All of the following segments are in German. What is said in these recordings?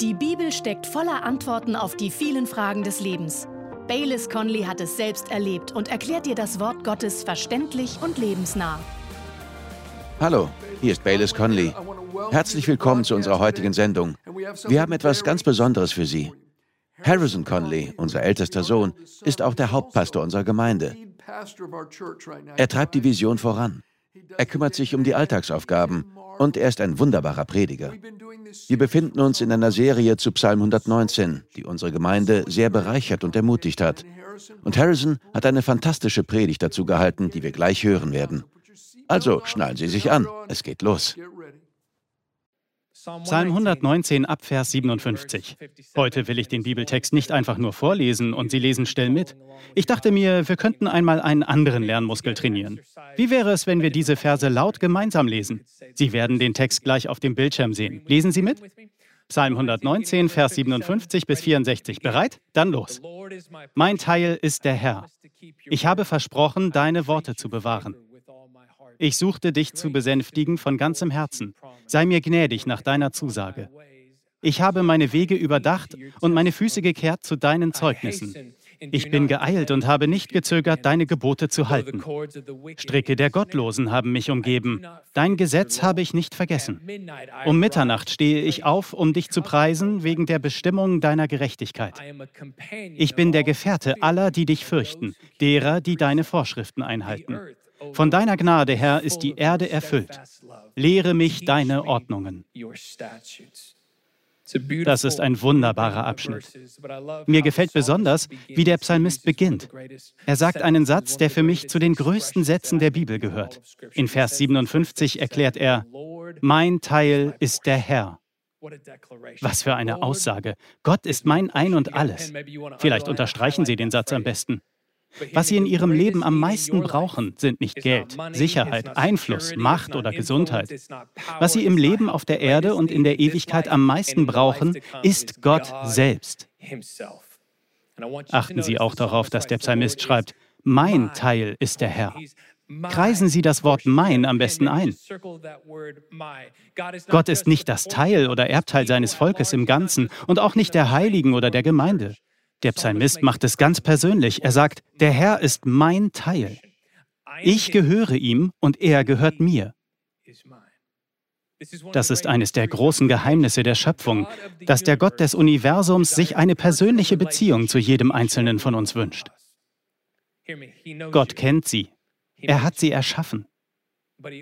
Die Bibel steckt voller Antworten auf die vielen Fragen des Lebens. Baylis Conley hat es selbst erlebt und erklärt dir das Wort Gottes verständlich und lebensnah. Hallo, hier ist Baylis Conley. Herzlich willkommen zu unserer heutigen Sendung. Wir haben etwas ganz Besonderes für Sie. Harrison Conley, unser ältester Sohn, ist auch der Hauptpastor unserer Gemeinde. Er treibt die Vision voran. Er kümmert sich um die Alltagsaufgaben und er ist ein wunderbarer Prediger. Wir befinden uns in einer Serie zu Psalm 119, die unsere Gemeinde sehr bereichert und ermutigt hat. Und Harrison hat eine fantastische Predigt dazu gehalten, die wir gleich hören werden. Also schnallen Sie sich an, es geht los. Psalm 119 ab Vers 57. Heute will ich den Bibeltext nicht einfach nur vorlesen und Sie lesen still mit. Ich dachte mir, wir könnten einmal einen anderen Lernmuskel trainieren. Wie wäre es, wenn wir diese Verse laut gemeinsam lesen? Sie werden den Text gleich auf dem Bildschirm sehen. Lesen Sie mit? Psalm 119, Vers 57 bis 64. Bereit? Dann los. Mein Teil ist der Herr. Ich habe versprochen, deine Worte zu bewahren. Ich suchte dich zu besänftigen von ganzem Herzen. Sei mir gnädig nach deiner Zusage. Ich habe meine Wege überdacht und meine Füße gekehrt zu deinen Zeugnissen. Ich bin geeilt und habe nicht gezögert, deine Gebote zu halten. Stricke der Gottlosen haben mich umgeben. Dein Gesetz habe ich nicht vergessen. Um Mitternacht stehe ich auf, um dich zu preisen, wegen der Bestimmung deiner Gerechtigkeit. Ich bin der Gefährte aller, die dich fürchten, derer, die deine Vorschriften einhalten. Von deiner Gnade, Herr, ist die Erde erfüllt. Lehre mich deine Ordnungen. Das ist ein wunderbarer Abschnitt. Mir gefällt besonders, wie der Psalmist beginnt. Er sagt einen Satz, der für mich zu den größten Sätzen der Bibel gehört. In Vers 57 erklärt er, Mein Teil ist der Herr. Was für eine Aussage. Gott ist mein Ein und alles. Vielleicht unterstreichen Sie den Satz am besten. Was sie in ihrem Leben am meisten brauchen, sind nicht Geld, Sicherheit, Einfluss, Macht oder Gesundheit. Was sie im Leben auf der Erde und in der Ewigkeit am meisten brauchen, ist Gott selbst. Achten Sie auch darauf, dass der Psalmist schreibt, mein Teil ist der Herr. Kreisen Sie das Wort mein am besten ein. Gott ist nicht das Teil oder Erbteil seines Volkes im Ganzen und auch nicht der Heiligen oder der Gemeinde. Der Psalmist macht es ganz persönlich. Er sagt, der Herr ist mein Teil. Ich gehöre ihm und er gehört mir. Das ist eines der großen Geheimnisse der Schöpfung, dass der Gott des Universums sich eine persönliche Beziehung zu jedem Einzelnen von uns wünscht. Gott kennt sie. Er hat sie erschaffen.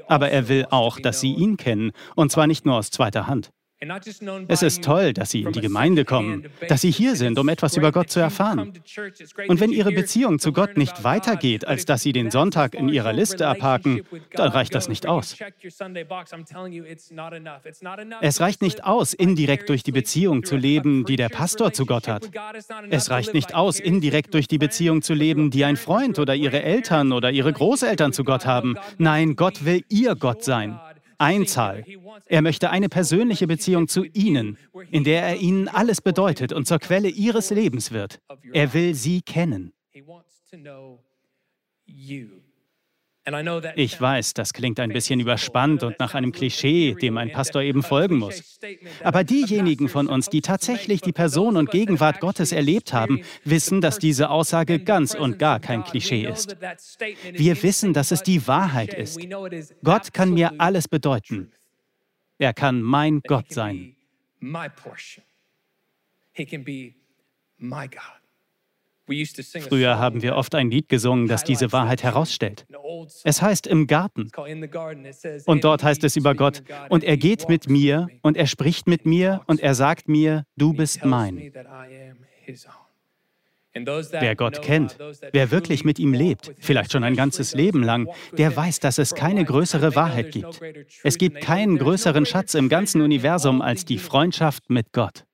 Aber er will auch, dass sie ihn kennen, und zwar nicht nur aus zweiter Hand. Es ist toll, dass Sie in die Gemeinde kommen, dass Sie hier sind, um etwas über Gott zu erfahren. Und wenn Ihre Beziehung zu Gott nicht weitergeht, als dass Sie den Sonntag in Ihrer Liste abhaken, dann reicht das nicht aus. Es reicht nicht aus, indirekt durch die Beziehung zu leben, die der Pastor zu Gott hat. Es reicht nicht aus, indirekt durch die Beziehung zu leben, die ein Freund oder Ihre Eltern oder Ihre Großeltern zu Gott haben. Nein, Gott will Ihr Gott sein. Einzahl. Er möchte eine persönliche Beziehung zu Ihnen, in der er Ihnen alles bedeutet und zur Quelle Ihres Lebens wird. Er will Sie kennen. Ich weiß, das klingt ein bisschen überspannt und nach einem Klischee, dem ein Pastor eben folgen muss. Aber diejenigen von uns, die tatsächlich die Person und Gegenwart Gottes erlebt haben, wissen, dass diese Aussage ganz und gar kein Klischee ist. Wir wissen, dass es die Wahrheit ist. Gott kann mir alles bedeuten. Er kann mein Gott sein. He can be my God. Früher haben wir oft ein Lied gesungen, das diese Wahrheit herausstellt. Es heißt im Garten. Und dort heißt es über Gott, und er geht mit mir und er spricht mit mir und er sagt mir, du bist mein. Wer Gott kennt, wer wirklich mit ihm lebt, vielleicht schon ein ganzes Leben lang, der weiß, dass es keine größere Wahrheit gibt. Es gibt keinen größeren Schatz im ganzen Universum als die Freundschaft mit Gott.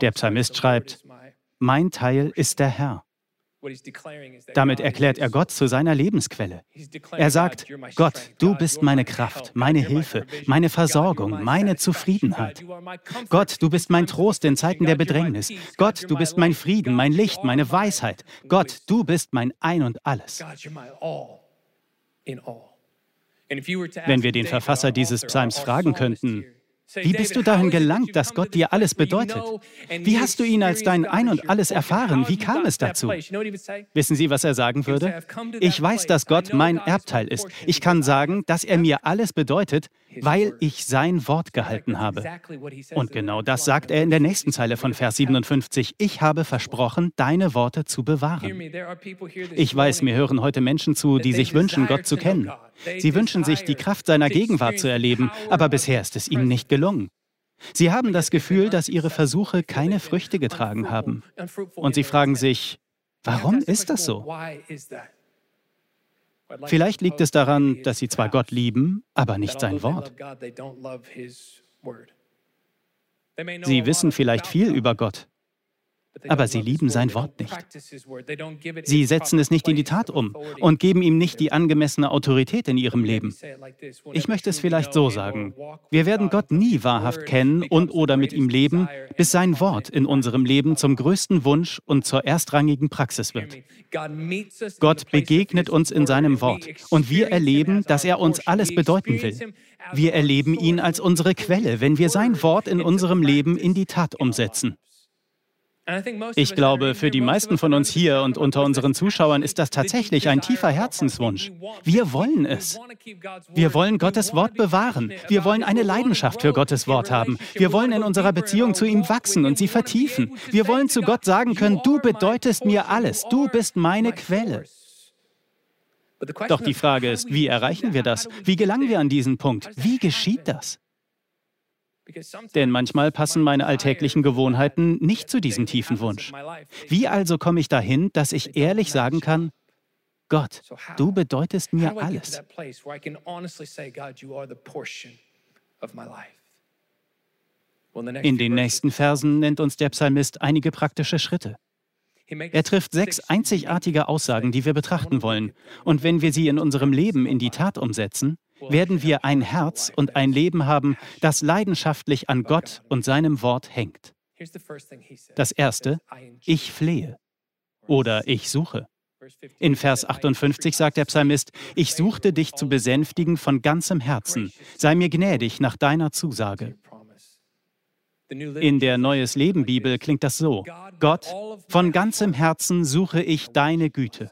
Der Psalmist schreibt, mein Teil ist der Herr. Damit erklärt er Gott zu seiner Lebensquelle. Er sagt, Gott, du bist meine Kraft, meine Hilfe, meine Versorgung, meine Zufriedenheit. Gott, du bist mein Trost in Zeiten der Bedrängnis. Gott, du bist mein Frieden, mein Licht, meine Weisheit. Gott, du bist mein Ein und alles. Wenn wir den Verfasser dieses Psalms fragen könnten, Wie bist du dahin gelangt, dass Gott dir alles bedeutet? Wie hast du ihn als dein Ein und alles erfahren? Wie kam es dazu? Wissen Sie, was er sagen würde? Ich weiß, dass Gott mein Erbteil ist. Ich kann sagen, dass er mir alles bedeutet, weil ich sein Wort gehalten habe. Und genau das sagt er in der nächsten Zeile von Vers 57. Ich habe versprochen, deine Worte zu bewahren. Ich weiß, mir hören heute Menschen zu, die sich wünschen, Gott zu kennen. Sie wünschen sich, die Kraft seiner Gegenwart zu erleben, aber bisher ist es ihnen nicht gelungen. Sie haben das Gefühl, dass ihre Versuche keine Früchte getragen haben. Und sie fragen sich, warum ist das so? Vielleicht liegt es daran, dass sie zwar Gott lieben, aber nicht sein Wort. Sie wissen vielleicht viel über Gott, aber sie lieben sein Wort nicht. Sie setzen es nicht in die Tat um und geben ihm nicht die angemessene Autorität in ihrem Leben. Ich möchte es vielleicht so sagen. Wir werden Gott nie wahrhaft kennen und oder mit ihm leben, bis sein Wort in unserem Leben zum größten Wunsch und zur erstrangigen Praxis wird. Gott begegnet uns in seinem Wort und wir erleben, dass er uns alles bedeuten will. Wir erleben ihn als unsere Quelle, wenn wir sein Wort in unserem Leben in die Tat umsetzen. Ich glaube, für die meisten von uns hier und unter unseren Zuschauern ist das tatsächlich ein tiefer Herzenswunsch. Wir wollen es. Wir wollen Gottes Wort bewahren. Wir wollen eine Leidenschaft für Gottes Wort haben. Wir wollen in unserer Beziehung zu ihm wachsen und sie vertiefen. Wir wollen zu Gott sagen können, du bedeutest mir alles. Du bist meine Quelle. Doch die Frage ist, wie erreichen wir das? Wie gelangen wir an diesen Punkt? Wie geschieht das? Denn manchmal passen meine alltäglichen Gewohnheiten nicht zu diesem tiefen Wunsch. Wie also komme ich dahin, dass ich ehrlich sagen kann, Gott, du bedeutest mir alles. In den nächsten Versen nennt uns der Psalmist einige praktische Schritte. Er trifft sechs einzigartige Aussagen, die wir betrachten wollen. Und wenn wir sie in unserem Leben in die Tat umsetzen, werden wir ein Herz und ein Leben haben, das leidenschaftlich an Gott und seinem Wort hängt. Das erste, ich flehe oder ich suche. In Vers 58 sagt der Psalmist, ich suchte dich zu besänftigen von ganzem Herzen, sei mir gnädig nach deiner Zusage. In der Neues Leben Bibel klingt das so, Gott, von ganzem Herzen suche ich deine Güte.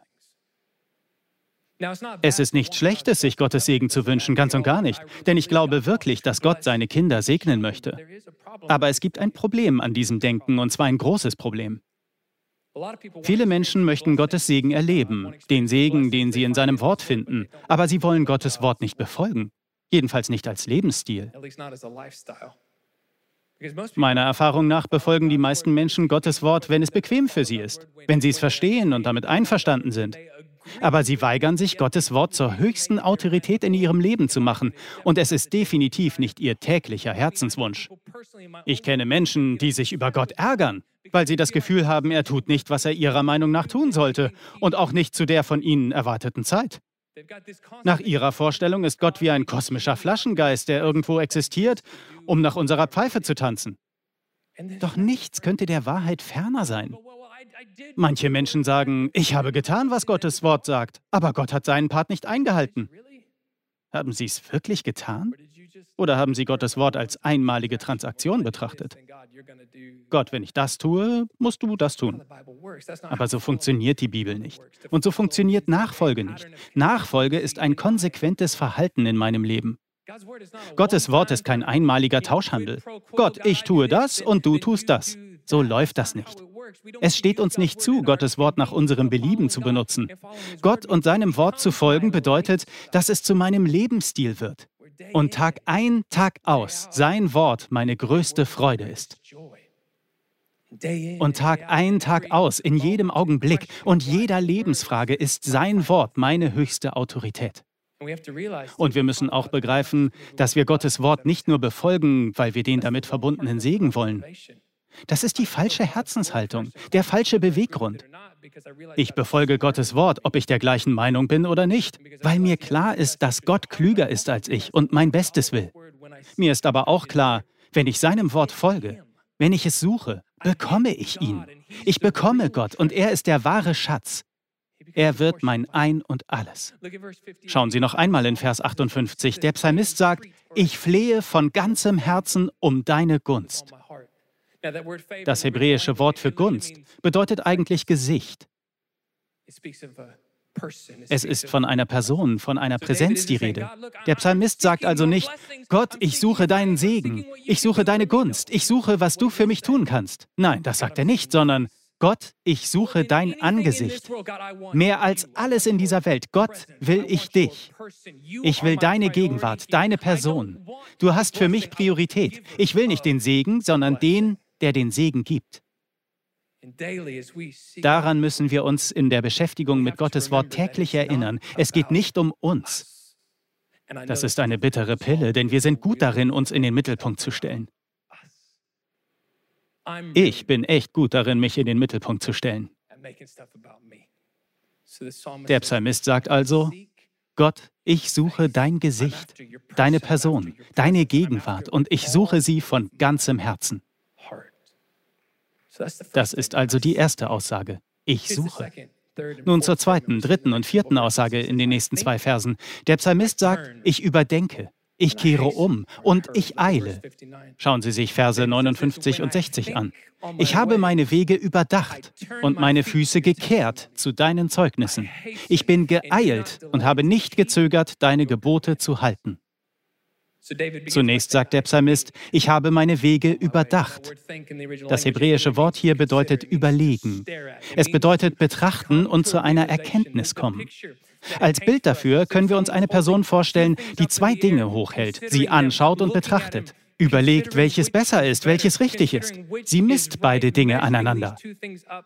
Es ist nichts Schlechtes, sich Gottes Segen zu wünschen, ganz und gar nicht. Denn ich glaube wirklich, dass Gott seine Kinder segnen möchte. Aber es gibt ein Problem an diesem Denken, und zwar ein großes Problem. Viele Menschen möchten Gottes Segen erleben, den Segen, den sie in seinem Wort finden, aber sie wollen Gottes Wort nicht befolgen, jedenfalls nicht als Lebensstil. Meiner Erfahrung nach befolgen die meisten Menschen Gottes Wort, wenn es bequem für sie ist, wenn sie es verstehen und damit einverstanden sind. Aber sie weigern sich, Gottes Wort zur höchsten Autorität in ihrem Leben zu machen. Und es ist definitiv nicht ihr täglicher Herzenswunsch. Ich kenne Menschen, die sich über Gott ärgern, weil sie das Gefühl haben, er tut nicht, was er ihrer Meinung nach tun sollte und auch nicht zu der von ihnen erwarteten Zeit. Nach ihrer Vorstellung ist Gott wie ein kosmischer Flaschengeist, der irgendwo existiert, um nach unserer Pfeife zu tanzen. Doch nichts könnte der Wahrheit ferner sein. Manche Menschen sagen, ich habe getan, was Gottes Wort sagt, aber Gott hat seinen Part nicht eingehalten. Haben Sie es wirklich getan? Oder haben Sie Gottes Wort als einmalige Transaktion betrachtet? Gott, wenn ich das tue, musst du das tun. Aber so funktioniert die Bibel nicht. Und so funktioniert Nachfolge nicht. Nachfolge ist ein konsequentes Verhalten in meinem Leben. Gottes Wort ist kein einmaliger Tauschhandel. Gott, ich tue das und du tust das. So läuft das nicht. Es steht uns nicht zu, Gottes Wort nach unserem Belieben zu benutzen. Gott und seinem Wort zu folgen bedeutet, dass es zu meinem Lebensstil wird. Und Tag ein, Tag aus sein Wort meine größte Freude ist. Und Tag ein, Tag aus, in jedem Augenblick und jeder Lebensfrage ist sein Wort meine höchste Autorität. Und wir müssen auch begreifen, dass wir Gottes Wort nicht nur befolgen, weil wir den damit verbundenen Segen wollen. Das ist die falsche Herzenshaltung, der falsche Beweggrund. Ich befolge Gottes Wort, ob ich der gleichen Meinung bin oder nicht, weil mir klar ist, dass Gott klüger ist als ich und mein Bestes will. Mir ist aber auch klar, wenn ich seinem Wort folge, wenn ich es suche, bekomme ich ihn. Ich bekomme Gott und er ist der wahre Schatz. Er wird mein Ein und alles. Schauen Sie noch einmal in Vers 58. Der Psalmist sagt, ich flehe von ganzem Herzen um deine Gunst. Das hebräische Wort für Gunst bedeutet eigentlich Gesicht. Es ist von einer Person, von einer Präsenz die Rede. Der Psalmist sagt also nicht, Gott, ich suche deinen Segen, ich suche deine Gunst, ich suche, was du für mich tun kannst. Nein, das sagt er nicht, sondern Gott, ich suche dein Angesicht. Mehr als alles in dieser Welt, Gott, will ich dich. Ich will deine Gegenwart, deine Person. Du hast für mich Priorität. Ich will nicht den Segen, sondern den, der den Segen gibt. Daran müssen wir uns in der Beschäftigung mit Gottes Wort täglich erinnern. Es geht nicht um uns. Das ist eine bittere Pille, denn wir sind gut darin, uns in den Mittelpunkt zu stellen. Ich bin echt gut darin, mich in den Mittelpunkt zu stellen. Der Psalmist sagt also, Gott, ich suche dein Gesicht, deine Person, deine Gegenwart und ich suche sie von ganzem Herzen. Das ist also die erste Aussage. Ich suche. Nun zur zweiten, dritten und vierten Aussage in den nächsten zwei Versen. Der Psalmist sagt, ich überdenke, ich kehre um und ich eile. Schauen Sie sich Verse 59 und 60 an. Ich habe meine Wege überdacht und meine Füße gekehrt zu deinen Zeugnissen. Ich bin geeilt und habe nicht gezögert, deine Gebote zu halten. Zunächst sagt der Psalmist, ich habe meine Wege überdacht. Das hebräische Wort hier bedeutet überlegen. Es bedeutet betrachten und zu einer Erkenntnis kommen. Als Bild dafür können wir uns eine Person vorstellen, die zwei Dinge hochhält, sie anschaut und betrachtet überlegt, welches besser ist, welches richtig ist. Sie misst beide Dinge aneinander.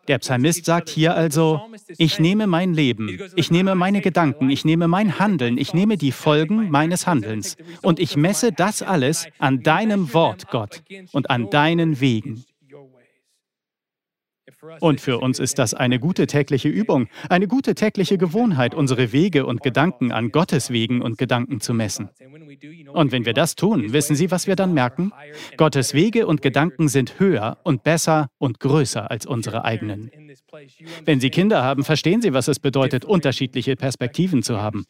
Der Psalmist sagt hier also, ich nehme mein Leben, ich nehme meine Gedanken, ich nehme mein Handeln, ich nehme die Folgen meines Handelns und ich messe das alles an deinem Wort, Gott, und an deinen Wegen. Und für uns ist das eine gute tägliche Übung, eine gute tägliche Gewohnheit, unsere Wege und Gedanken an Gottes Wegen und Gedanken zu messen. Und wenn wir das tun, wissen Sie, was wir dann merken? Gottes Wege und Gedanken sind höher und besser und größer als unsere eigenen. Wenn Sie Kinder haben, verstehen Sie, was es bedeutet, unterschiedliche Perspektiven zu haben.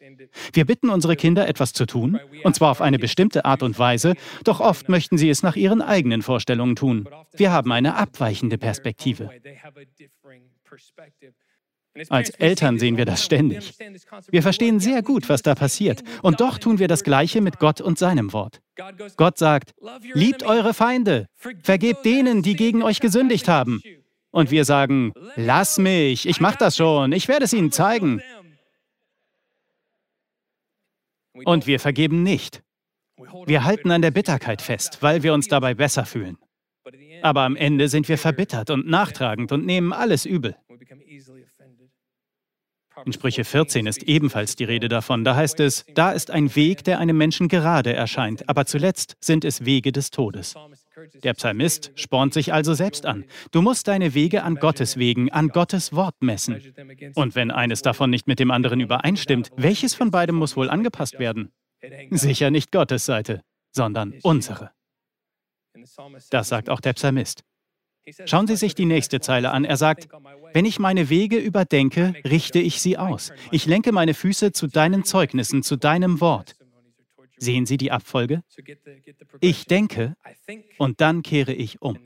Wir bitten unsere Kinder, etwas zu tun, und zwar auf eine bestimmte Art und Weise, doch oft möchten sie es nach ihren eigenen Vorstellungen tun. Wir haben eine abweichende Perspektive. Als Eltern sehen wir das ständig. Wir verstehen sehr gut, was da passiert. Und doch tun wir das Gleiche mit Gott und seinem Wort. Gott sagt, liebt eure Feinde, vergebt denen, die gegen euch gesündigt haben. Und wir sagen, lass mich, ich mache das schon, ich werde es ihnen zeigen. Und wir vergeben nicht. Wir halten an der Bitterkeit fest, weil wir uns dabei besser fühlen. Aber am Ende sind wir verbittert und nachtragend und nehmen alles übel. In Sprüche 14 ist ebenfalls die Rede davon. Da heißt es, da ist ein Weg, der einem Menschen gerade erscheint, aber zuletzt sind es Wege des Todes. Der Psalmist spornt sich also selbst an. Du musst deine Wege an Gottes Wegen, an Gottes Wort messen. Und wenn eines davon nicht mit dem anderen übereinstimmt, welches von beidem muss wohl angepasst werden? Sicher nicht Gottes Seite, sondern unsere. Das sagt auch der Psalmist. Schauen Sie sich die nächste Zeile an. Er sagt, wenn ich meine Wege überdenke, richte ich sie aus. Ich lenke meine Füße zu deinen Zeugnissen, zu deinem Wort. Sehen Sie die Abfolge? Ich denke und dann kehre ich um.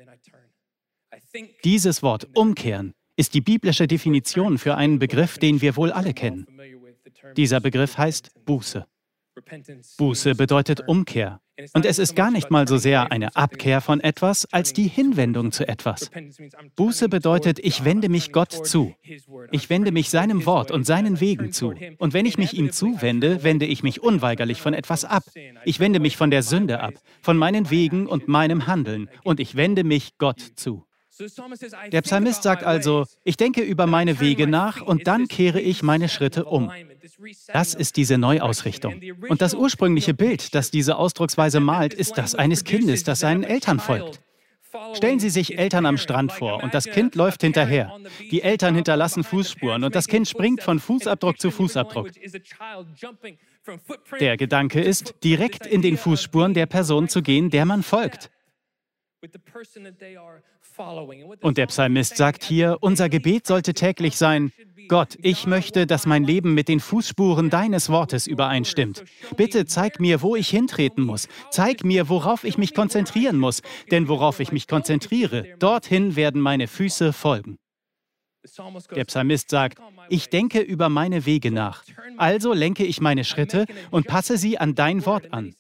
Dieses Wort umkehren ist die biblische Definition für einen Begriff, den wir wohl alle kennen. Dieser Begriff heißt Buße. Buße bedeutet Umkehr. Und es ist gar nicht mal so sehr eine Abkehr von etwas, als die Hinwendung zu etwas. Buße bedeutet, ich wende mich Gott zu. Ich wende mich seinem Wort und seinen Wegen zu. Und wenn ich mich ihm zuwende, wende ich mich unweigerlich von etwas ab. Ich wende mich von der Sünde ab, von meinen Wegen und meinem Handeln. Und ich wende mich Gott zu. Der Psalmist sagt also, ich denke über meine Wege nach und dann kehre ich meine Schritte um. Das ist diese Neuausrichtung. Und das ursprüngliche Bild, das diese Ausdrucksweise malt, ist das eines Kindes, das seinen Eltern folgt. Stellen Sie sich Eltern am Strand vor und das Kind läuft hinterher. Die Eltern hinterlassen Fußspuren und das Kind springt von Fußabdruck zu Fußabdruck. Der Gedanke ist, direkt in den Fußspuren der Person zu gehen, der man folgt. Und der Psalmist sagt hier, unser Gebet sollte täglich sein, Gott, ich möchte, dass mein Leben mit den Fußspuren deines Wortes übereinstimmt. Bitte zeig mir, wo ich hintreten muss. Zeig mir, worauf ich mich konzentrieren muss. Denn worauf ich mich konzentriere, dorthin werden meine Füße folgen. Der Psalmist sagt, ich denke über meine Wege nach. Also lenke ich meine Schritte und passe sie an dein Wort an.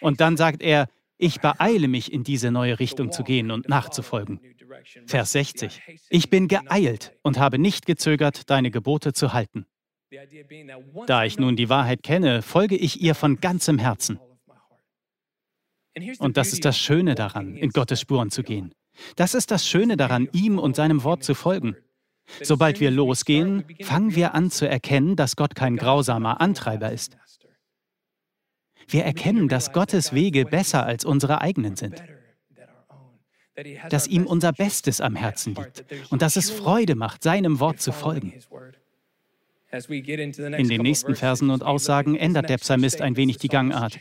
Und dann sagt er, ich beeile mich, in diese neue Richtung zu gehen und nachzufolgen. Vers 60. Ich bin geeilt und habe nicht gezögert, deine Gebote zu halten. Da ich nun die Wahrheit kenne, folge ich ihr von ganzem Herzen. Und das ist das Schöne daran, in Gottes Spuren zu gehen. Das ist das Schöne daran, ihm und seinem Wort zu folgen. Sobald wir losgehen, fangen wir an zu erkennen, dass Gott kein grausamer Antreiber ist. Wir erkennen, dass Gottes Wege besser als unsere eigenen sind. Dass ihm unser Bestes am Herzen liegt und dass es Freude macht, seinem Wort zu folgen. In den nächsten Versen und Aussagen ändert der Psalmist ein wenig die Gangart.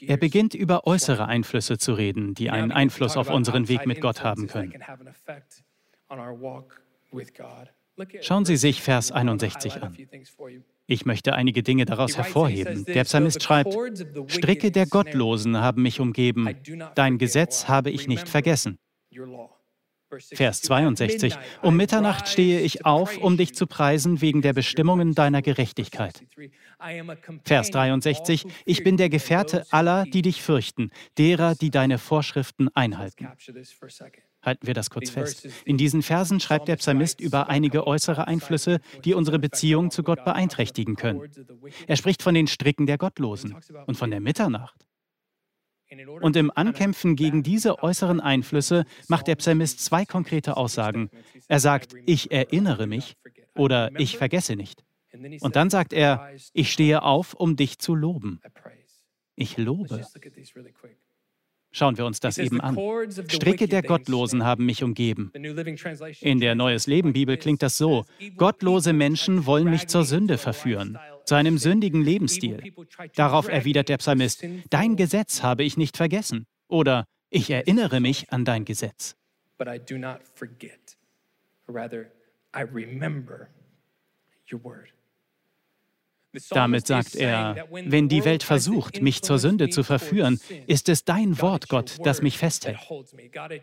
Er beginnt über äußere Einflüsse zu reden, die einen Einfluss auf unseren Weg mit Gott haben können. Schauen Sie sich Vers 61 an. Ich möchte einige Dinge daraus hervorheben. Der Psalmist schreibt, Stricke der Gottlosen haben mich umgeben, dein Gesetz habe ich nicht vergessen. Vers 62. Um Mitternacht stehe ich auf, um dich zu preisen wegen der Bestimmungen deiner Gerechtigkeit. Vers 63. Ich bin der Gefährte aller, die dich fürchten, derer, die deine Vorschriften einhalten. Halten wir das kurz fest. In diesen Versen schreibt der Psalmist über einige äußere Einflüsse, die unsere Beziehung zu Gott beeinträchtigen können. Er spricht von den Stricken der Gottlosen und von der Mitternacht. Und im Ankämpfen gegen diese äußeren Einflüsse macht der Psalmist zwei konkrete Aussagen. Er sagt, ich erinnere mich oder ich vergesse nicht. Und dann sagt er, ich stehe auf, um dich zu loben. Ich lobe. Schauen wir uns das eben an. Stricke der Gottlosen haben mich umgeben. In der Neues Leben Bibel klingt das so, gottlose Menschen wollen mich zur Sünde verführen, zu einem sündigen Lebensstil. Darauf erwidert der Psalmist, dein Gesetz habe ich nicht vergessen. Oder ich erinnere mich an dein Gesetz. Rather, I remember your word. Damit sagt er, wenn die Welt versucht, mich zur Sünde zu verführen, ist es dein Wort, Gott, das mich festhält.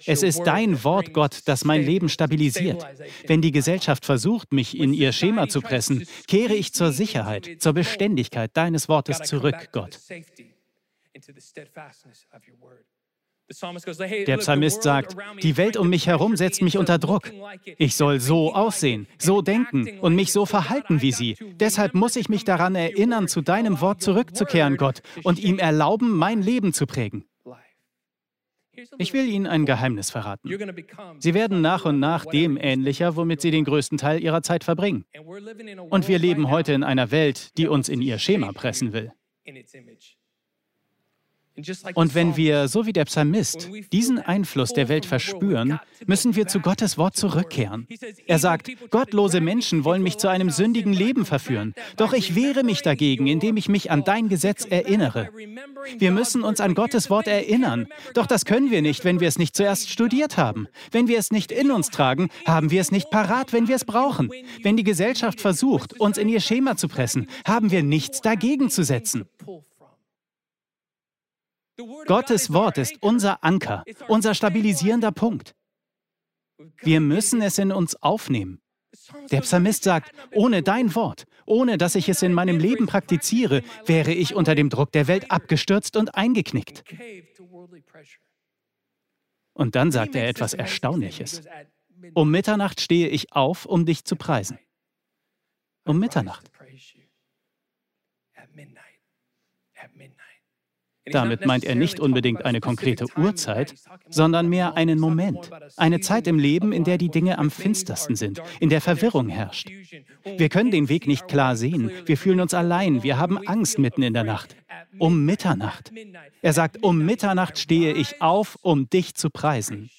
Es ist dein Wort, Gott, das mein Leben stabilisiert. Wenn die Gesellschaft versucht, mich in ihr Schema zu pressen, kehre ich zur Sicherheit, zur Beständigkeit deines Wortes zurück, Gott. Der Psalmist sagt, die Welt um mich herum setzt mich unter Druck. Ich soll so aussehen, so denken und mich so verhalten wie sie. Deshalb muss ich mich daran erinnern, zu deinem Wort zurückzukehren, Gott, und ihm erlauben, mein Leben zu prägen. Ich will Ihnen ein Geheimnis verraten. Sie werden nach und nach dem ähnlicher, womit Sie den größten Teil Ihrer Zeit verbringen. Und wir leben heute in einer Welt, die uns in ihr Schema pressen will. Und wenn wir, so wie der Psalmist, diesen Einfluss der Welt verspüren, müssen wir zu Gottes Wort zurückkehren. Er sagt, gottlose Menschen wollen mich zu einem sündigen Leben verführen, doch ich wehre mich dagegen, indem ich mich an dein Gesetz erinnere. Wir müssen uns an Gottes Wort erinnern, doch das können wir nicht, wenn wir es nicht zuerst studiert haben. Wenn wir es nicht in uns tragen, haben wir es nicht parat, wenn wir es brauchen. Wenn die Gesellschaft versucht, uns in ihr Schema zu pressen, haben wir nichts dagegen zu setzen. Gottes Wort ist unser Anker, unser stabilisierender Punkt. Wir müssen es in uns aufnehmen. Der Psalmist sagt, ohne dein Wort, ohne dass ich es in meinem Leben praktiziere, wäre ich unter dem Druck der Welt abgestürzt und eingeknickt. Und dann sagt er etwas Erstaunliches. Um Mitternacht stehe ich auf, um dich zu preisen. Um Mitternacht. Damit meint er nicht unbedingt eine konkrete Uhrzeit, sondern mehr einen Moment, eine Zeit im Leben, in der die Dinge am finstersten sind, in der Verwirrung herrscht. Wir können den Weg nicht klar sehen, wir fühlen uns allein, wir haben Angst mitten in der Nacht. Um Mitternacht. Er sagt, um Mitternacht stehe ich auf, um dich zu preisen.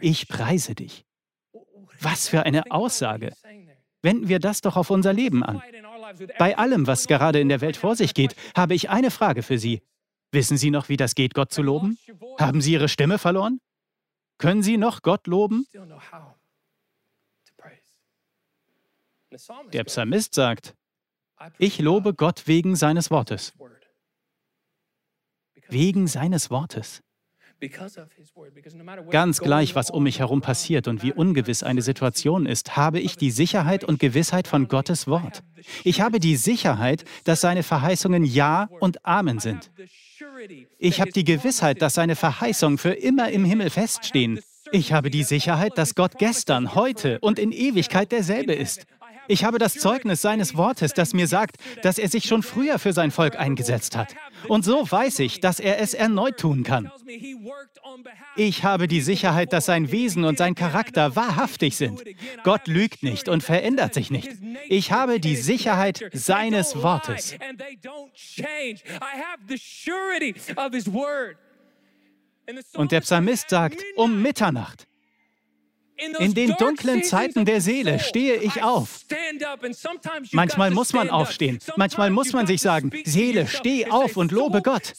Ich preise dich. Was für eine Aussage. Wenden wir das doch auf unser Leben an. Bei allem, was gerade in der Welt vor sich geht, habe ich eine Frage für Sie. Wissen Sie noch, wie das geht, Gott zu loben? Haben Sie Ihre Stimme verloren? Können Sie noch Gott loben? Der Psalmist sagt, ich lobe Gott wegen seines Wortes. Wegen seines Wortes. Ganz gleich, was um mich herum passiert und wie ungewiss eine Situation ist, habe ich die Sicherheit und Gewissheit von Gottes Wort. Ich habe die Sicherheit, dass seine Verheißungen Ja und Amen sind. Ich habe die Gewissheit, dass seine Verheißungen für immer im Himmel feststehen. Ich habe die Sicherheit, dass Gott gestern, heute und in Ewigkeit derselbe ist. Ich habe das Zeugnis seines Wortes, das mir sagt, dass er sich schon früher für sein Volk eingesetzt hat. Und so weiß ich, dass er es erneut tun kann. Ich habe die Sicherheit, dass sein Wesen und sein Charakter wahrhaftig sind. Gott lügt nicht und verändert sich nicht. Ich habe die Sicherheit seines Wortes. Und der Psalmist sagt, um Mitternacht. In den dunklen Zeiten der Seele stehe ich auf. Manchmal muss man aufstehen. Manchmal muss man sich sagen, Seele, steh auf und lobe Gott.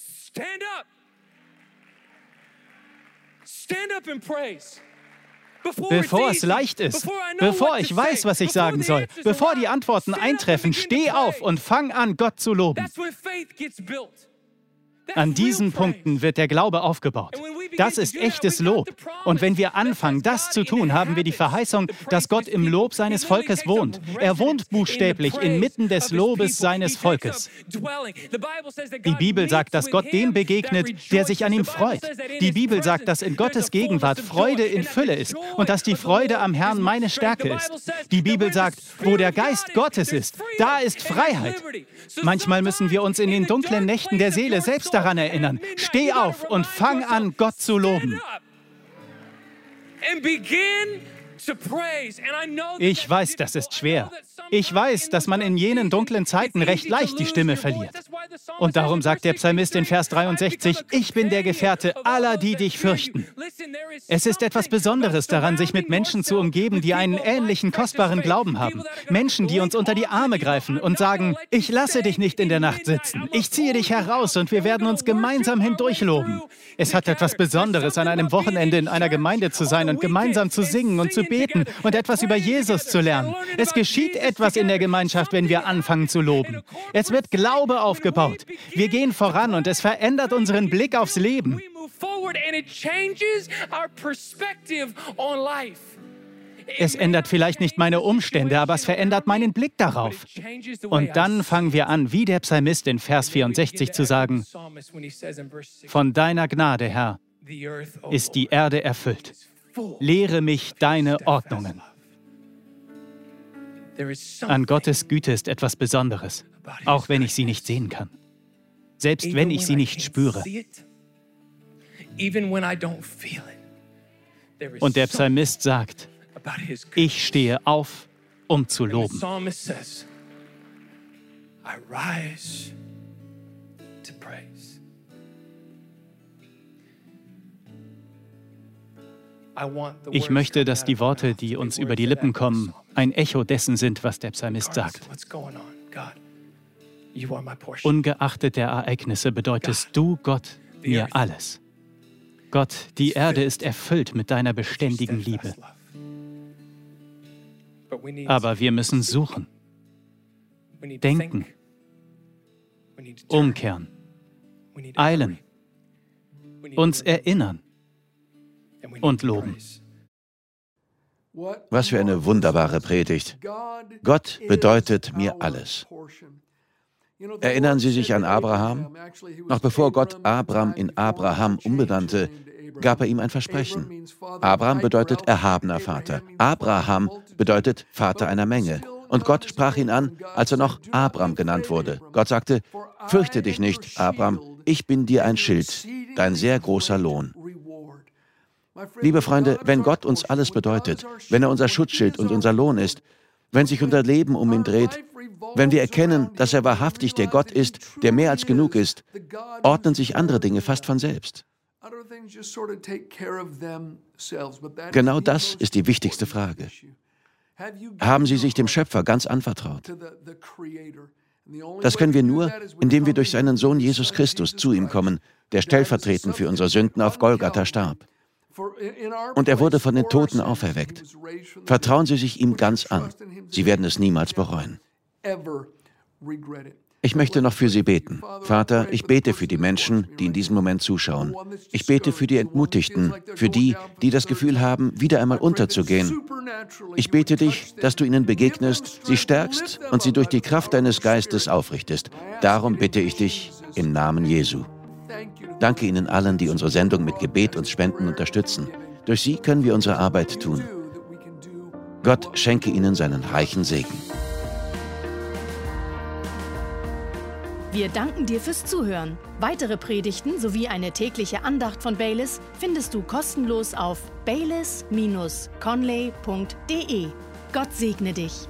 Bevor es leicht ist, bevor ich weiß, was ich sagen soll, bevor die Antworten eintreffen, steh auf und fang an, Gott zu loben. An diesen Punkten wird der Glaube aufgebaut. Das ist echtes Lob. Und wenn wir anfangen, das zu tun, haben wir die Verheißung, dass Gott im Lob seines Volkes wohnt. Er wohnt buchstäblich inmitten des Lobes seines Volkes. Die Bibel sagt, dass Gott dem begegnet, der sich an ihm freut. Die Bibel sagt, dass in Gottes Gegenwart Freude in Fülle ist und dass die Freude am Herrn meine Stärke ist. Die Bibel sagt, wo der Geist Gottes ist, da ist Freiheit. Manchmal müssen wir uns in den dunklen Nächten der Seele selbst daran erinnern. Steh auf und fang an, Gott zu loben. Ich weiß, das ist schwer. Ich weiß, dass man in jenen dunklen Zeiten recht leicht die Stimme verliert. Und darum sagt der Psalmist in Vers 63, ich bin der Gefährte aller, die dich fürchten. Es ist etwas Besonderes daran, sich mit Menschen zu umgeben, die einen ähnlichen kostbaren Glauben haben. Menschen, die uns unter die Arme greifen und sagen, ich lasse dich nicht in der Nacht sitzen. Ich ziehe dich heraus und wir werden uns gemeinsam hindurchloben. Es hat etwas Besonderes, an einem Wochenende in einer Gemeinde zu sein und gemeinsam zu singen und zu beten und etwas über Jesus zu lernen. Es geschieht etwas in der Gemeinschaft, wenn wir anfangen zu loben. Es wird Glaube aufgebaut. Wir gehen voran und es verändert unseren Blick aufs Leben. Es ändert vielleicht nicht meine Umstände, aber es verändert meinen Blick darauf. Und dann fangen wir an, wie der Psalmist in Vers 64 zu sagen, von deiner Gnade, Herr, ist die Erde erfüllt. Lehre mich deine Ordnungen. An Gottes Güte ist etwas Besonderes, auch wenn ich sie nicht sehen kann. Selbst wenn ich sie nicht spüre. Und der Psalmist sagt, ich stehe auf, um zu loben. Ich möchte, dass die Worte, die uns über die Lippen kommen, ein Echo dessen sind, was der Psalmist sagt. Ungeachtet der Ereignisse bedeutest du, Gott, mir alles. Gott, die Erde ist erfüllt mit deiner beständigen Liebe. Aber wir müssen suchen, denken, umkehren, eilen, uns erinnern und loben. Was für eine wunderbare Predigt. Gott bedeutet mir alles. Erinnern Sie sich an Abraham? Noch bevor Gott Abram in Abraham umbenannte, gab er ihm ein Versprechen. Abraham bedeutet erhabener Vater. Abraham bedeutet Vater einer Menge. Und Gott sprach ihn an, als er noch Abram genannt wurde. Gott sagte, fürchte dich nicht, Abram, ich bin dir ein Schild, dein sehr großer Lohn. Liebe Freunde, wenn Gott uns alles bedeutet, wenn er unser Schutzschild und unser Lohn ist, wenn sich unser Leben um ihn dreht, wenn wir erkennen, dass er wahrhaftig der Gott ist, der mehr als genug ist, ordnen sich andere Dinge fast von selbst. Genau das ist die wichtigste Frage. Haben Sie sich dem Schöpfer ganz anvertraut? Das können wir nur, indem wir durch seinen Sohn Jesus Christus zu ihm kommen, der stellvertretend für unsere Sünden auf Golgatha starb. Und er wurde von den Toten auferweckt. Vertrauen Sie sich ihm ganz an. Sie werden es niemals bereuen. Ich möchte noch für Sie beten. Vater, ich bete für die Menschen, die in diesem Moment zuschauen. Ich bete für die Entmutigten, für die, die das Gefühl haben, wieder einmal unterzugehen. Ich bete dich, dass du ihnen begegnest, sie stärkst und sie durch die Kraft deines Geistes aufrichtest. Darum bitte ich dich im Namen Jesu. Danke Ihnen allen, die unsere Sendung mit Gebet und Spenden unterstützen. Durch sie können wir unsere Arbeit tun. Gott schenke Ihnen seinen reichen Segen. Wir danken dir fürs Zuhören. Weitere Predigten sowie eine tägliche Andacht von Baylis findest du kostenlos auf baylis-conley.de. Gott segne dich.